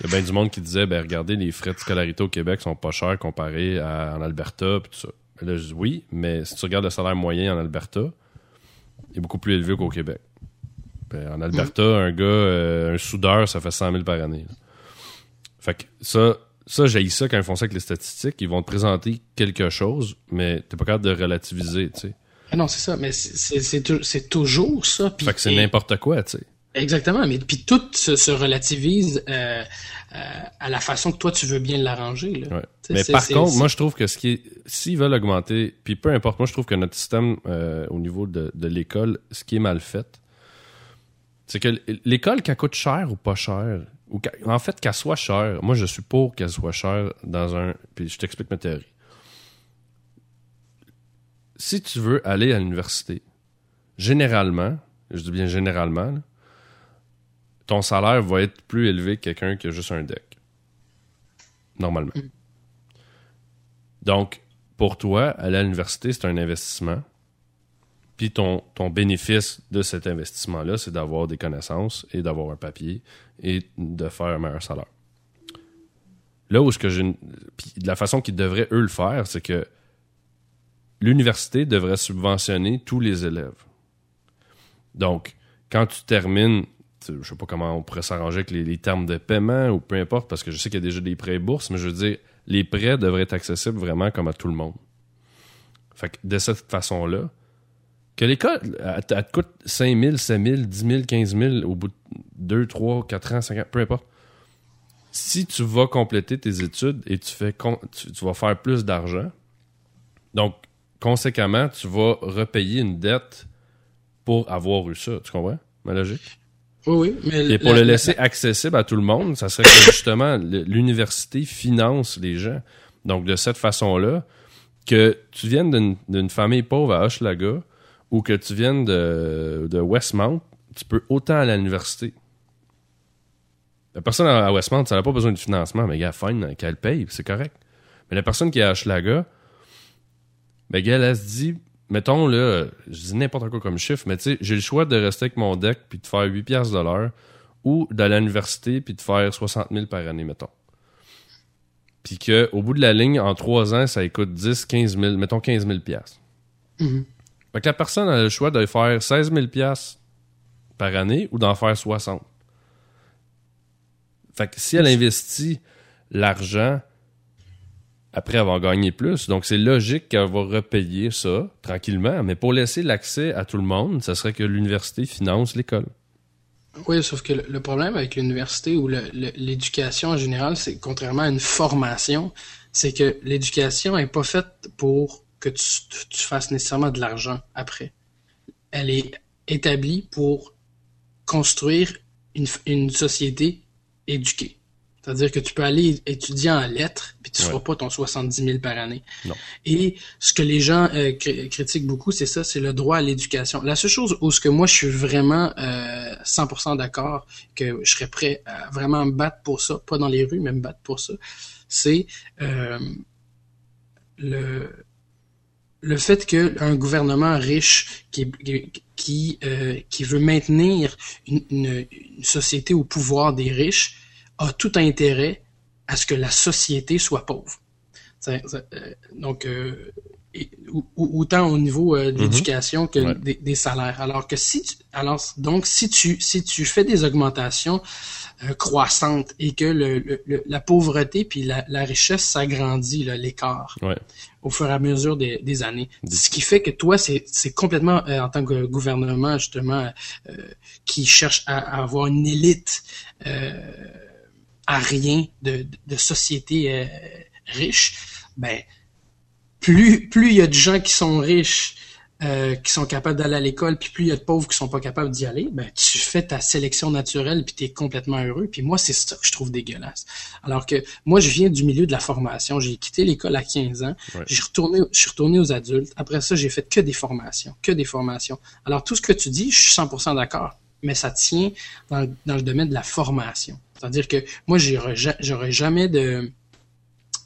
il y a bien du monde qui disait, ben regardez, les frais de scolarité au Québec sont pas chers comparés à, en Alberta pis tout ça. Et là, je dis oui, mais si tu regardes le salaire moyen en Alberta, il est beaucoup plus élevé qu'au Québec. Ben, en Alberta, un gars, euh, un soudeur, ça fait 100 000 par année. là. Fait que ça, ça j'ai ça quand ils font ça avec les statistiques. Ils vont te présenter quelque chose, mais t'es pas capable de relativiser, tu sais. Ah non, c'est ça, mais c'est- c'est c'est tou- c'est toujours ça. Fait que c'est n'importe quoi, tu sais. Exactement, mais puis tout se, se relativise euh, euh, à la façon que toi tu veux bien l'arranger. là. Ouais. Mais par contre, moi, je trouve que ce qui est. S'ils veulent augmenter, puis peu importe, moi, je trouve que notre système euh, au niveau de, de l'école, ce qui est mal fait, c'est que l'école, qu'elle coûte cher ou pas cher, ou en fait, qu'elle soit chère, moi, je suis pour qu'elle soit chère dans un. Puis je t'explique ma théorie. Si tu veux aller à l'université, généralement, je dis bien généralement, là, ton salaire va être plus élevé que quelqu'un qui a juste un deck. Normalement. Donc, pour toi, aller à l'université, c'est un investissement. Puis ton, ton bénéfice de cet investissement-là, c'est d'avoir des connaissances et d'avoir un papier et de faire un meilleur salaire. Là où ce que j'ai. Puis de la façon qu'ils devraient, eux, le faire, c'est que l'université devrait subventionner tous les élèves. Donc, quand tu termines, je sais pas comment on pourrait s'arranger avec les, les termes de paiement ou peu importe, parce que je sais qu'il y a déjà des prêts et bourses, mais je veux dire, les prêts devraient être accessibles vraiment comme à tout le monde. Fait que de cette façon-là, que l'école, elle, elle te coûte 5 000, 7 000, 10 000, 15 000 au bout de 2, 3, 4 ans, 5 ans, peu importe. Si tu vas compléter tes études et tu, fais con- tu, tu vas faire plus d'argent, donc conséquemment, tu vas repayer une dette pour avoir eu ça. Tu comprends? Ma logique? Oui, oui, mais Et pour la- le la- laisser accessible à tout le monde, ça serait que justement l'université finance les gens. Donc de cette façon-là, que tu viennes d'une- d'une famille pauvre à Hochelaga ou que tu viennes de, de Westmount, tu peux autant aller à l'université. La personne à Westmount, ça n'a pas besoin de financement, mais gars, fine, qu'elle paye, c'est correct. Mais la personne qui est à Hochelaga, ben, elle se dit, mettons, là, je dis n'importe quoi comme chiffre, mais tu sais, j'ai le choix de rester avec mon deck puis de faire 8 piastres de l'heure ou d'aller à l'université puis de faire 60 000 par année, mettons. Puis qu'au bout de la ligne, en 3 ans, ça coûte 10, 15 000, mettons 15 000 piastres. Mhm. Fait que la personne a le choix de faire 16 000 piastres par année ou d'en faire 60. Fait que si elle investit l'argent après avoir gagné plus, donc c'est logique qu'elle va repayer ça tranquillement, mais pour laisser l'accès à tout le monde, ça serait que l'université finance l'école. Oui, sauf que le, problème avec l'université ou l'éducation en général, c'est contrairement à une formation, c'est que l'éducation est pas faite pour que tu, tu- tu fasses nécessairement de l'argent après. Elle est établie pour construire une, une société éduquée. C'est-à-dire que tu peux aller étudier en lettres, puis tu Ouais. feras pas ton 70 000 par année. Non. Et ce que les gens euh, cri- critiquent beaucoup, c'est ça, c'est le droit à l'éducation. La seule chose où ce que moi je suis vraiment euh, 100% d'accord, que je serais prêt à vraiment me battre pour ça, pas dans les rues, mais me battre pour ça, c'est euh, le le fait qu'un gouvernement riche qui qui euh, qui veut maintenir une, une, une société au pouvoir des riches a tout intérêt à ce que la société soit pauvre. Ça- ça- euh, donc, euh, et- ou- ou- autant au niveau euh, de Mhm. l'éducation que Ouais. des, des salaires. Alors que si tu, alors donc si tu si tu fais des augmentations euh, croissantes et que le, le- le- la pauvreté puis la, la richesse s'agrandit l'écart Ouais. Au fur et à mesure des, des années. Ce qui fait que toi, c'est complètement, euh, en tant que gouvernement, justement, euh, qui cherche à, à avoir une élite euh, à rien de, société riche, ben, plus plus il y a de gens qui sont riches, euh, qui sont capables d'aller à l'école, puis plus il y a de pauvres qui sont pas capables d'y aller, ben tu fais ta sélection naturelle, puis t'es complètement heureux. Puis moi, c'est ça que je trouve dégueulasse. Alors que moi, je viens du milieu de la formation. J'ai quitté l'école à 15 ans. Ouais. J'ai retourné, je suis retourné aux adultes. Après ça, j'ai fait que des formations, que des formations. Alors tout ce que tu dis, je suis 100% d'accord, mais ça tient dans, le- dans le domaine de la formation. C'est-à-dire que moi, j'aurais ja- j'aurais jamais de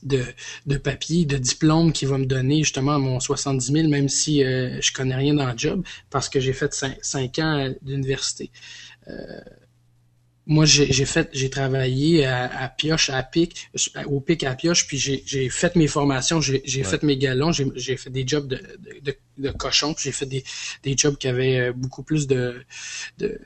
de, de papier, de diplôme qui va me donner justement mon 70 000, même si euh, je connais rien dans le job, parce que j'ai fait 5, ans euh, d'université. Euh, moi, j'ai j'ai fait, j'ai travaillé à, à Pioche, à Pic, au Pic à Pioche, puis j'ai j'ai fait mes formations, j'ai Ouais. fait mes galons, j'ai j'ai fait des jobs de, de, de, de cochon, puis j'ai fait des, des jobs qui avaient euh, beaucoup plus de de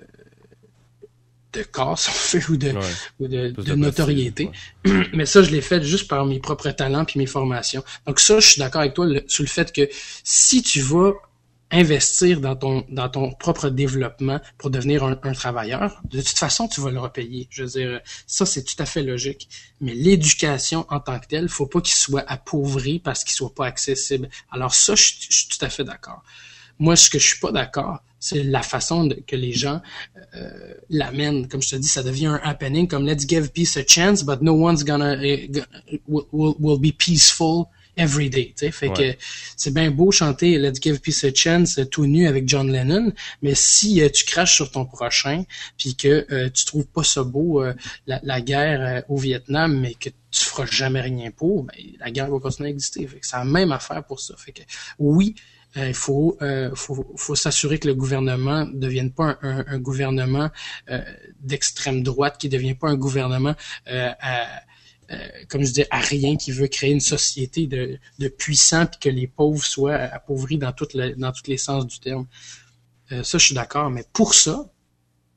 de casse, on fait, ou de, Ouais. ou de, de de notoriété. Mais ça, je l'ai fait juste par mes propres talents puis mes formations. Donc ça, je suis d'accord avec toi le- sur le fait que si tu vas investir dans ton dans ton propre développement pour devenir un, un travailleur, de toute façon, tu vas le repayer. Je veux dire, ça, c'est tout à fait logique. Mais l'éducation en tant que telle, faut pas qu'il soit appauvri parce qu'il soit pas accessible. Alors ça, je, je suis tout à fait d'accord. Moi, ce que je suis pas d'accord, c'est la façon de- que les gens euh, l'amènent. Comme je te dis, ça devient un happening comme let's give peace a chance, but no one's gonna eh, will, will, will be peaceful every day. Fait Ouais. que c'est bien beau chanter Let's give peace a chance euh, tout nu avec John Lennon, mais si euh, tu craches sur ton prochain, puis que euh, tu trouves pas ça beau euh, la, la guerre au Vietnam, mais que tu feras jamais rien pour, ben, la guerre va continuer à exister. Fait que c'est la même affaire pour ça. Fait que oui, il faut, euh, faut, faut s'assurer que le gouvernement ne devienne pas un, un- un gouvernement euh, d'extrême droite, qui ne devient pas un gouvernement euh, à, euh, comme je dis, à rien, qui veut créer une société de, de puissants puis que les pauvres soient appauvris dans, toutes le- dans tous les sens du terme. Euh, ça, je suis d'accord. Mais pour ça,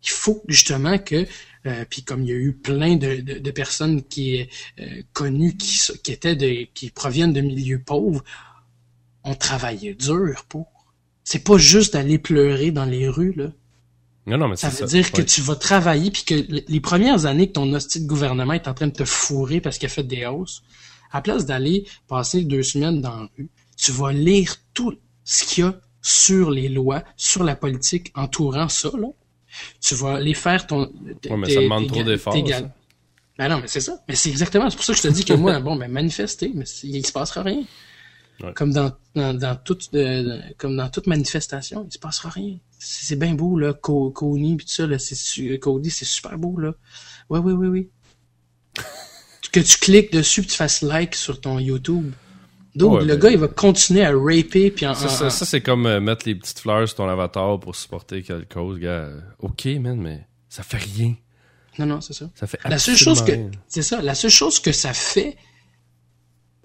il faut justement que, euh, puis comme il y a eu plein de, de, de personnes qui euh, connues qui, qui étaient de, qui proviennent de milieux pauvres, on travaillait dur pour. C'est pas juste d'aller pleurer dans les rues, là. Non, non, mais Ça veut ça. dire que tu vas travailler puis que les premières années que ton hostie de gouvernement est en train de te fourrer parce qu'il a fait des hausses, à place d'aller passer deux semaines dans la rue, tu vas lire tout ce qu'il y a sur les lois, sur la politique entourant ça, là. Tu vas aller faire ton... Ouais, mais ça demande trop d'efforts. Ben non, mais c'est ça. Mais c'est exactement, c'est pour ça que je te dis que moi, bon, ben manifester, mais il se passera rien. Ouais. Comme dans, dans, dans toute euh, comme dans toute manifestation, il se passera rien. C'est bien beau là, Co Coney puis tout ça là, c'est su- Cody, c'est super beau là. Ouais oui oui oui. que tu cliques dessus puis tu fasses like sur ton YouTube. Donc Ouais, le mais- gars il va continuer à raper puis en, Ça, en- ça, ça, c'est comme euh, mettre les petites fleurs sur ton avatar pour supporter quelque cause, gars. Euh, Ok, man, mais ça fait rien. non non c'est ça. Ça fait La seule chose que c'est ça, la seule chose que ça fait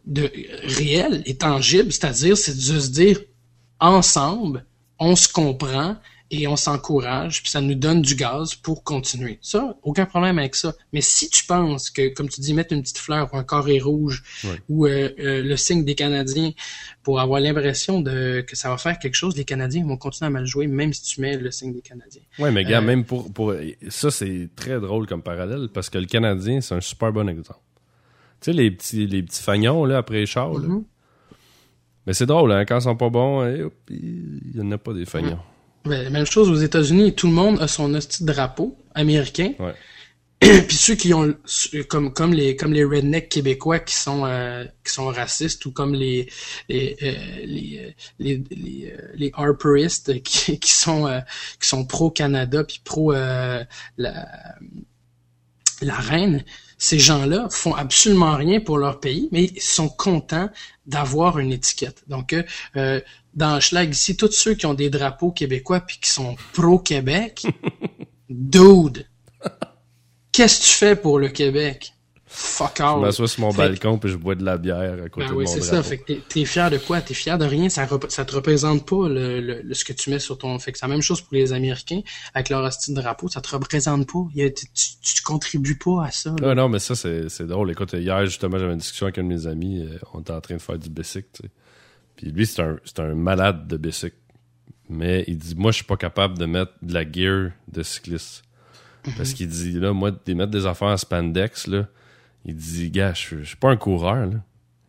de réel et tangible, c'est-à-dire c'est de se dire ensemble, on se comprend et on s'encourage, puis ça nous donne du gaz pour continuer. Ça, aucun problème avec ça. Mais si tu penses que, comme tu dis, mettre une petite fleur ou un carré rouge ou euh, euh, le signe des Canadiens pour avoir l'impression de que ça va faire quelque chose, les Canadiens vont continuer à mal jouer, même si tu mets le signe des Canadiens. Ouais, mais gars, Euh, même pour, pour. Ça, c'est très drôle comme parallèle parce que le Canadien, c'est un super bon exemple. Tu sais, les petits, les petits fagnons, là, après les chars, là. Mhm. Mais c'est drôle, hein, quand ils sont pas bons, hop, il y en a pas des fagnons. Ben, même chose aux États-Unis, tout le monde a son de drapeau américain. Ouais. Puis ceux qui ont comme comme les comme les rednecks québécois qui sont euh, qui sont racistes ou comme les les euh, les euh, les, les, les harperistes qui, qui sont euh, qui sont pro Canada puis pro la la reine, ces gens-là font absolument rien pour leur pays, mais ils sont contents d'avoir une étiquette. Donc, euh, euh, dans Schlag ici, tous ceux qui ont des drapeaux québécois puis qui sont pro-Québec, dude, qu'est-ce que tu fais pour le Québec? Fuck Je all. m'assois sur mon Fait- balcon puis je bois de la bière à côté Ben de mon c'est ça. Fait que t'es- fier de quoi? T'es fier de rien? Ça, rep- ça te représente pas le, le- le- ce que tu mets sur ton. Fait que c'est la même chose pour les Américains avec leur hostie de drapeau. Ça te représente pas. Il y a- tu, tu, tu contribues pas à ça. là. Ah non, mais ça, c'est c'est drôle. Écoute, hier, justement, j'avais une discussion avec un de mes amis. euh, on était en train de faire du bicycle, tu sais. Puis lui, c'est un, c'est un malade de bicycle. Mais il dit, moi, je suis pas capable de mettre de la gear de cycliste. Parce qu'il dit, là, moi, de mettre des affaires en spandex, là, il dit, gars, je suis- je suis pas un coureur, là.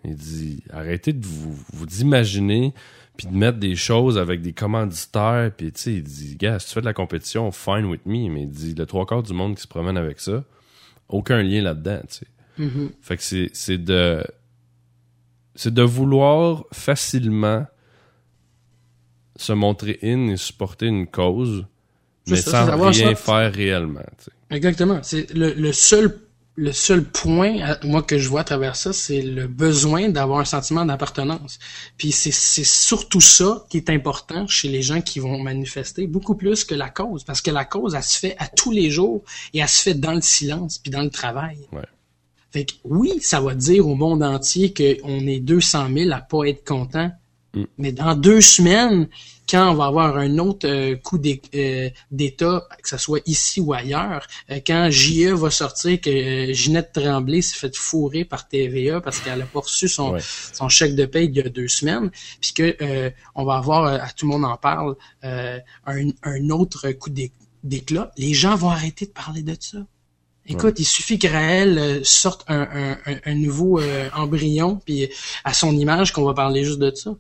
Il dit, arrêtez de vous, vous imaginer puis de mettre des choses avec des commanditaires, puis tu sais, il dit, gars, si tu fais de la compétition, fine with me, mais il dit, le trois quarts du monde qui se promène avec ça, aucun lien là-dedans, tu sais. Mhm. Fait que c'est, c'est de, c'est de vouloir facilement se montrer in et supporter une cause, mais ça, sans rien faire réellement, tu sais. Exactement. C'est le, le seul le seul point moi que je vois à travers ça, c'est le besoin d'avoir un sentiment d'appartenance. Puis c'est c'est surtout ça qui est important chez les gens qui vont manifester beaucoup plus que la cause parce que la cause elle se fait à tous les jours et elle se fait dans le silence puis dans le travail. Ouais. Fait que oui, ça va dire au monde entier qu'on est 200 000 à pas être content. Mm. Mais dans deux semaines, quand on va avoir un autre euh, coup euh, d'État, que ce soit ici ou ailleurs, euh, quand JE va sortir que Ginette Tremblay s'est fait fourrer par TVA parce qu'elle a pas reçu son, Ouais. son chèque de paye il y a deux semaines, puis que euh, on va avoir, à tout le monde en parle, euh, un, un autre coup d'é- d'éclat, les gens vont arrêter de parler de ça. Écoute, il suffit que Raël euh, sorte un, un, un- un nouveau euh, embryon, puis à son image qu'on va parler juste de ça.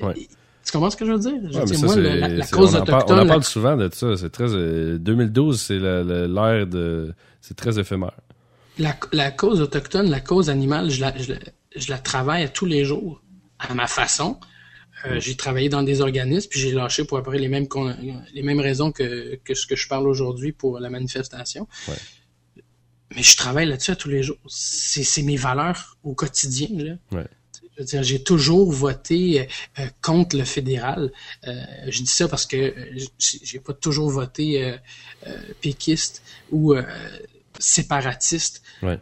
Ouais. Tu comprends ce que je veux dire? Je veux Ouais, mais dire, ça, moi, c'est- la, la- la c'est- cause on en parle- autochtone, on en la- parle souvent de ça. C'est très, euh, 2012, c'est l'ère de, c'est très éphémère. la, la cause autochtone, la cause animale, je la, je, la, je la travaille à tous les jours, à ma façon. Euh, J'ai travaillé dans des organismes, puis j'ai lâché pour après les mêmes les mêmes raisons que, que ce que je parle aujourd'hui pour la manifestation. Ouais. Mais je travaille là-dessus à tous les jours. C'est c'est mes valeurs au quotidien. Là. Ouais. Je veux dire, j'ai toujours voté euh, euh, contre le fédéral. Euh, je dis ça parce que euh, j'ai pas toujours voté euh, euh, péquiste ou euh, séparatiste. Ouais.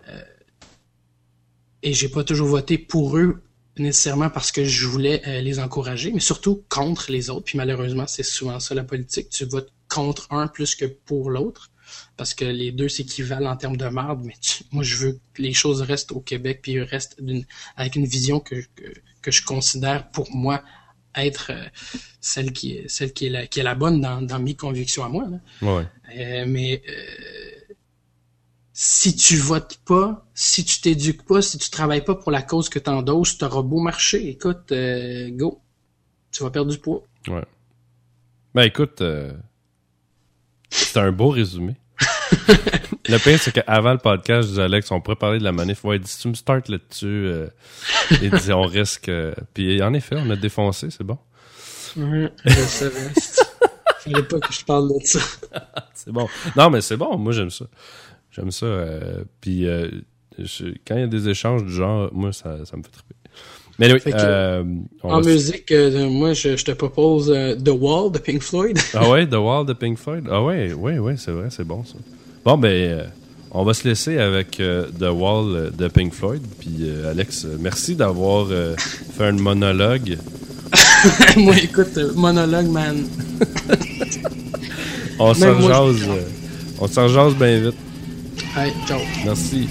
Et j'ai pas toujours voté pour eux nécessairement parce que je voulais euh, les encourager, mais surtout contre les autres. Puis malheureusement, c'est souvent ça la politique. Tu votes contre un plus que pour l'autre parce que les deux s'équivalent en termes de marde. Mais moi, je veux que les choses restent au Québec puis restent avec une vision que, que, que je considère pour moi être euh, celle qui est celle qui est la, qui est la bonne dans, dans mes convictions à moi. là. Ouais. Euh, mais euh, si tu votes pas, si tu t'éduques pas, si tu travailles pas pour la cause que t'endosses, t'auras beau marcher. Écoute, euh, go. Tu vas perdre du poids. Ouais. Ben écoute, c'était un beau résumé. le pire, c'est qu'avant le podcast, je disais Alex, on pourrait parler de la manif. Ouais, il dit, si tu me startes là-dessus, euh, il dit, on risque. euh, Puis en effet, on a défoncé, c'est bon. je savais. Fallait pas que je parle de ça. C'est bon. Non, mais c'est bon, moi j'aime ça. J'aime ça. euh, puis euh, je- quand il y a des échanges du genre, moi, ça, ça me fait triper. Mais oui, euh, En musique, euh, moi, je, je te propose euh, The Wall de Pink Floyd. Ah ouais, The Wall de Pink Floyd. Ah ouais, ouais, ouais, c'est vrai, c'est bon ça. Bon, ben, euh, on va se laisser avec euh, The Wall de Pink Floyd. Puis euh, Alex, merci d'avoir euh, fait un monologue. moi, écoute, monologue, man. On s'en jase, on s'en jase bien vite. Ciao. Merci.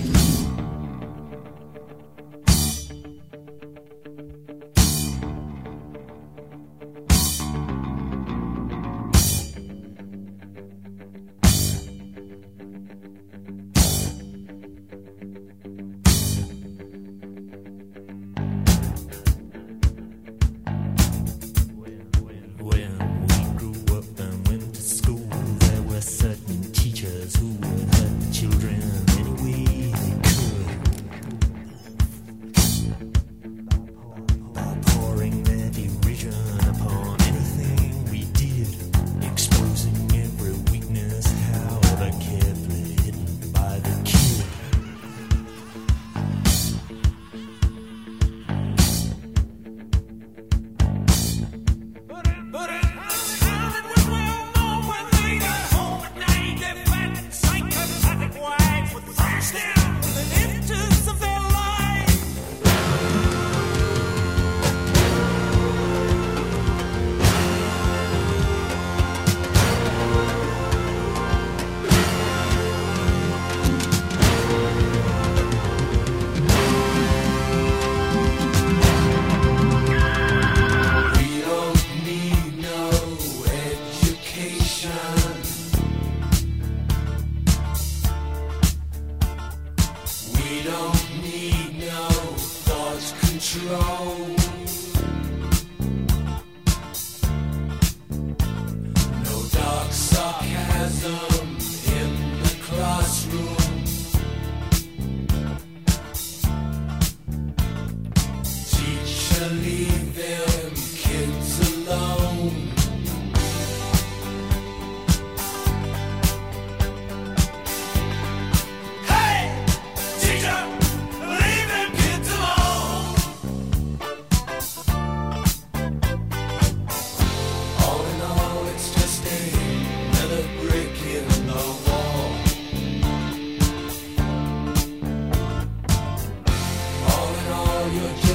your journey.